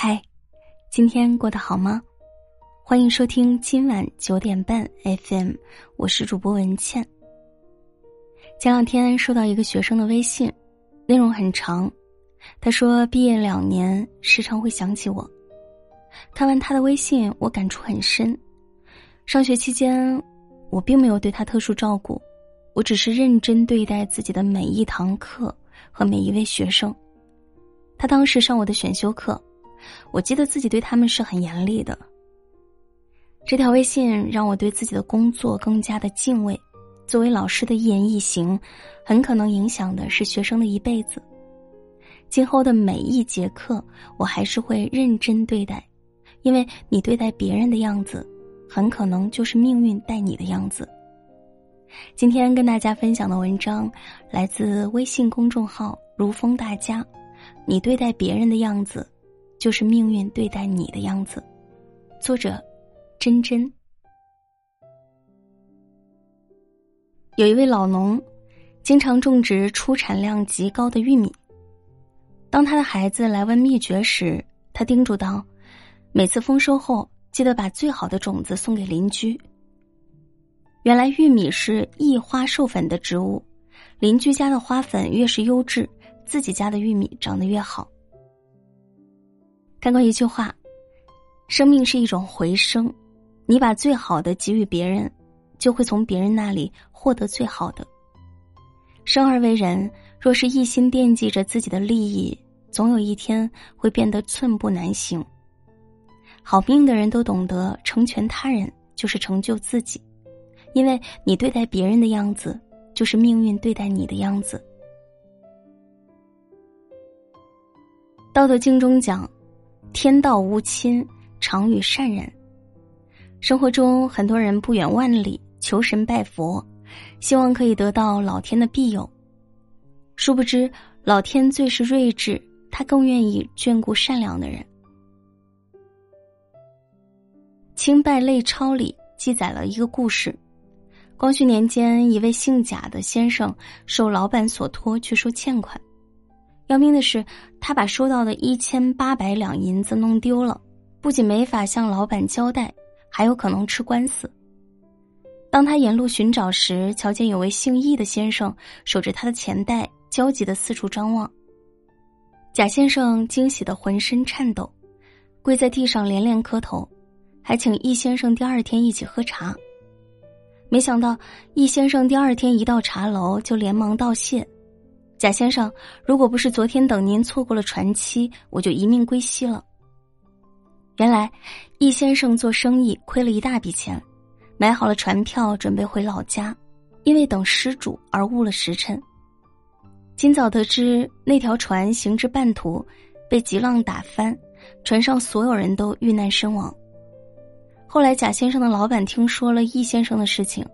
嗨，今天过得好吗？欢迎收听今晚九点半 FM，我是主播文倩。前两天收到一个学生的微信，内容很长。他说毕业两年，时常会想起我。看完他的微信，我感触很深。上学期间，我并没有对他特殊照顾，我只是认真对待自己的每一堂课和每一位学生。他当时上我的选修课。我记得自己对他们是很严厉的。这条微信让我对自己的工作更加的敬畏。作为老师的一言一行，很可能影响的是学生的一辈子。今后的每一节课，我还是会认真对待，因为你对待别人的样子，很可能就是命运待你的样子。今天跟大家分享的文章来自微信公众号“如风大家”，你对待别人的样子。就是命运对待你的样子。作者：真真。有一位老农，经常种植出产量极高的玉米。当他的孩子来问秘诀时，他叮嘱道：“每次丰收后，记得把最好的种子送给邻居。”原来玉米是异花授粉的植物，邻居家的花粉越是优质，自己家的玉米长得越好。看过一句话：“生命是一种回声，你把最好的给予别人，就会从别人那里获得最好的。生而为人，若是一心惦记着自己的利益，总有一天会变得寸步难行。好命的人都懂得成全他人，就是成就自己，因为你对待别人的样子，就是命运对待你的样子。”《道德经》中讲。天道无亲，常与善人。生活中，很多人不远万里求神拜佛，希望可以得到老天的庇佑。殊不知，老天最是睿智，他更愿意眷顾善良的人。《清败类钞》里记载了一个故事：光绪年间，一位姓贾的先生受老板所托去收欠款。要命的是，他把收到的一千八百两银子弄丢了，不仅没法向老板交代，还有可能吃官司。当他沿路寻找时，瞧见有位姓易的先生守着他的钱袋，焦急的四处张望。贾先生惊喜的浑身颤抖，跪在地上连连磕头，还请易先生第二天一起喝茶。没想到易先生第二天一到茶楼就连忙道谢。贾先生，如果不是昨天等您错过了船期，我就一命归西了。原来，易先生做生意亏了一大笔钱，买好了船票准备回老家，因为等失主而误了时辰。今早得知那条船行至半途，被急浪打翻，船上所有人都遇难身亡。后来，贾先生的老板听说了易先生的事情，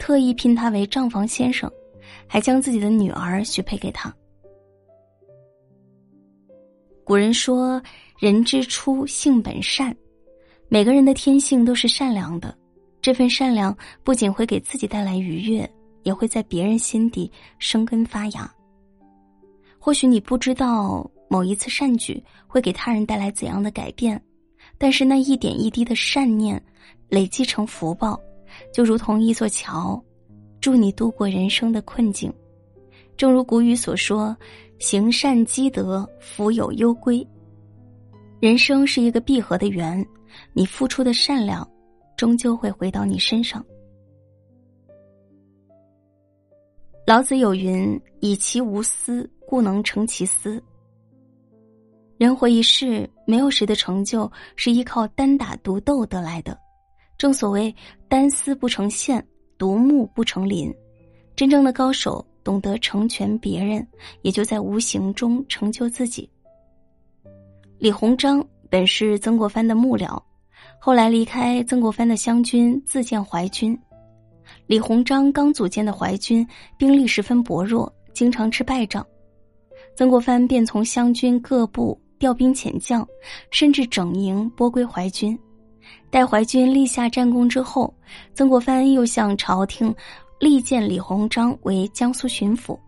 特意聘他为账房先生。还将自己的女儿许配给他。古人说：“人之初，性本善。”每个人的天性都是善良的，这份善良不仅会给自己带来愉悦，也会在别人心底生根发芽。或许你不知道某一次善举会给他人带来怎样的改变，但是那一点一滴的善念累积成福报，就如同一座桥。助你度过人生的困境，正如古语所说：“行善积德，福有攸归。”人生是一个闭合的圆，你付出的善良，终究会回到你身上。老子有云：“以其无私，故能成其私。”人活一世，没有谁的成就是依靠单打独斗得来的。正所谓“单丝不成线”。独木不成林，真正的高手懂得成全别人，也就在无形中成就自己。李鸿章本是曾国藩的幕僚，后来离开曾国藩的湘军，自建淮军。李鸿章刚组建的淮军兵力十分薄弱，经常吃败仗，曾国藩便从湘军各部调兵遣将，甚至整营拨归淮军。待淮军立下战功之后，曾国藩又向朝廷力荐李鸿章为江苏巡抚。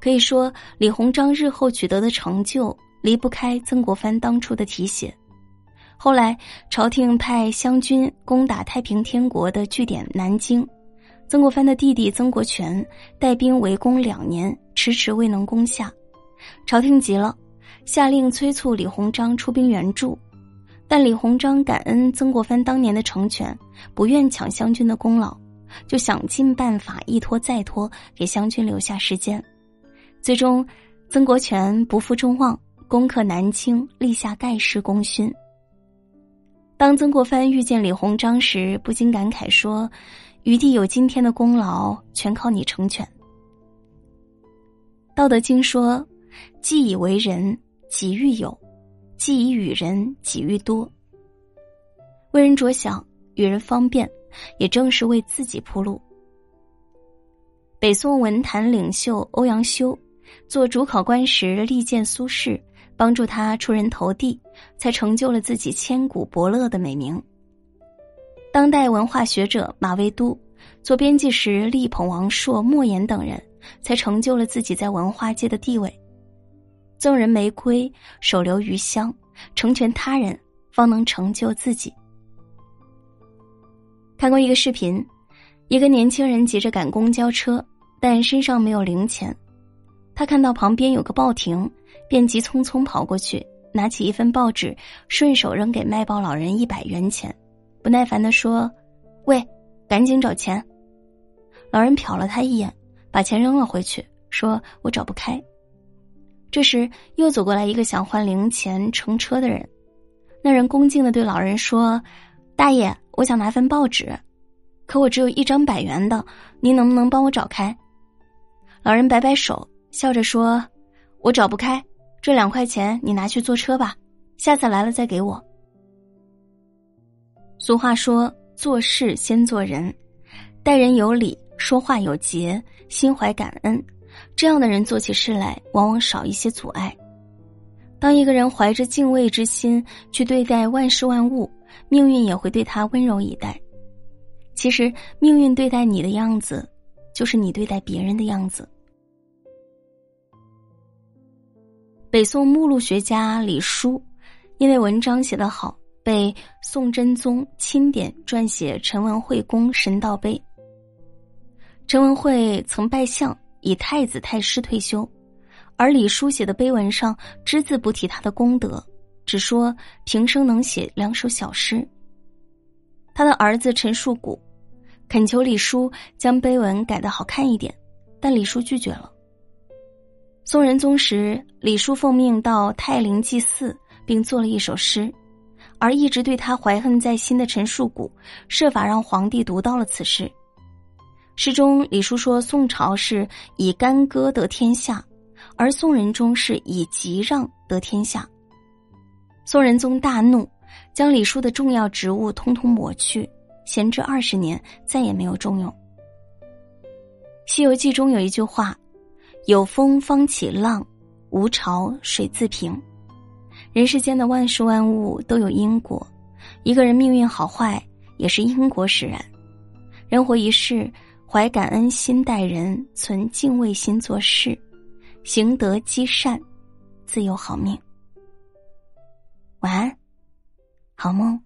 可以说，李鸿章日后取得的成就离不开曾国藩当初的提携。后来，朝廷派湘军攻打太平天国的据点南京，曾国藩的弟弟曾国荃带兵围攻两年，迟迟未能攻下。朝廷急了，下令催促李鸿章出兵援助，但李鸿章感恩曾国藩当年的成全，不愿抢湘军的功劳，就想尽办法一拖再拖，给湘军留下时间。最终，曾国荃不负众望，攻克南京，立下盖世功勋。当曾国藩遇见李鸿章时，不禁感慨说：“余弟有今天的功劳，全靠你成全。”《道德经》说：“既以为人，己欲有；既以与人，己欲多。”为人着想，与人方便，也正是为自己铺路。北宋文坛领袖欧阳修做主考官时，力荐苏轼。帮助他出人头地，才成就了自己千古伯乐的美名。当代文化学者马未都做编辑时，力捧王朔、莫言等人，才成就了自己在文化界的地位。赠人玫瑰，手留余香，成全他人，方能成就自己。看过一个视频，一个年轻人急着赶公交车，但身上没有零钱，他看到旁边有个报亭。便急匆匆跑过去，拿起一份报纸，顺手扔给卖报老人一百元钱，不耐烦地说：“喂，赶紧找钱！”老人瞟了他一眼，把钱扔了回去，说：“我找不开。”这时又走过来一个想换零钱乘车的人，那人恭敬的对老人说：“大爷，我想拿份报纸，可我只有一张百元的，您能不能帮我找开？”老人摆摆手，笑着说：“我找不开。”这两块钱你拿去坐车吧，下次来了再给我。俗话说：“做事先做人，待人有礼，说话有节，心怀感恩，这样的人做起事来往往少一些阻碍。当一个人怀着敬畏之心去对待万事万物，命运也会对他温柔以待。其实，命运对待你的样子，就是你对待别人的样子。”北宋目录学家李叔，因为文章写得好，被宋真宗钦点撰写陈文惠公神道碑。陈文惠曾拜相，以太子太师退休，而李叔写的碑文上只字不提他的功德，只说平生能写两首小诗。他的儿子陈树谷恳求李叔将碑文改得好看一点，但李叔拒绝了。宋仁宗时，李叔奉命到泰陵祭祀，并作了一首诗，而一直对他怀恨在心的陈树谷，设法让皇帝读到了此诗。诗中，李叔说宋朝是以干戈得天下，而宋仁宗是以吉让得天下。宋仁宗大怒，将李叔的重要职务通通抹去，闲置二十年，再也没有重用。《西游记》中有一句话。有风方起浪，无潮水自平。人世间的万事万物都有因果，一个人命运好坏也是因果使然。人活一世，怀感恩心待人，存敬畏心做事，行德积善，自有好命。晚安，好梦。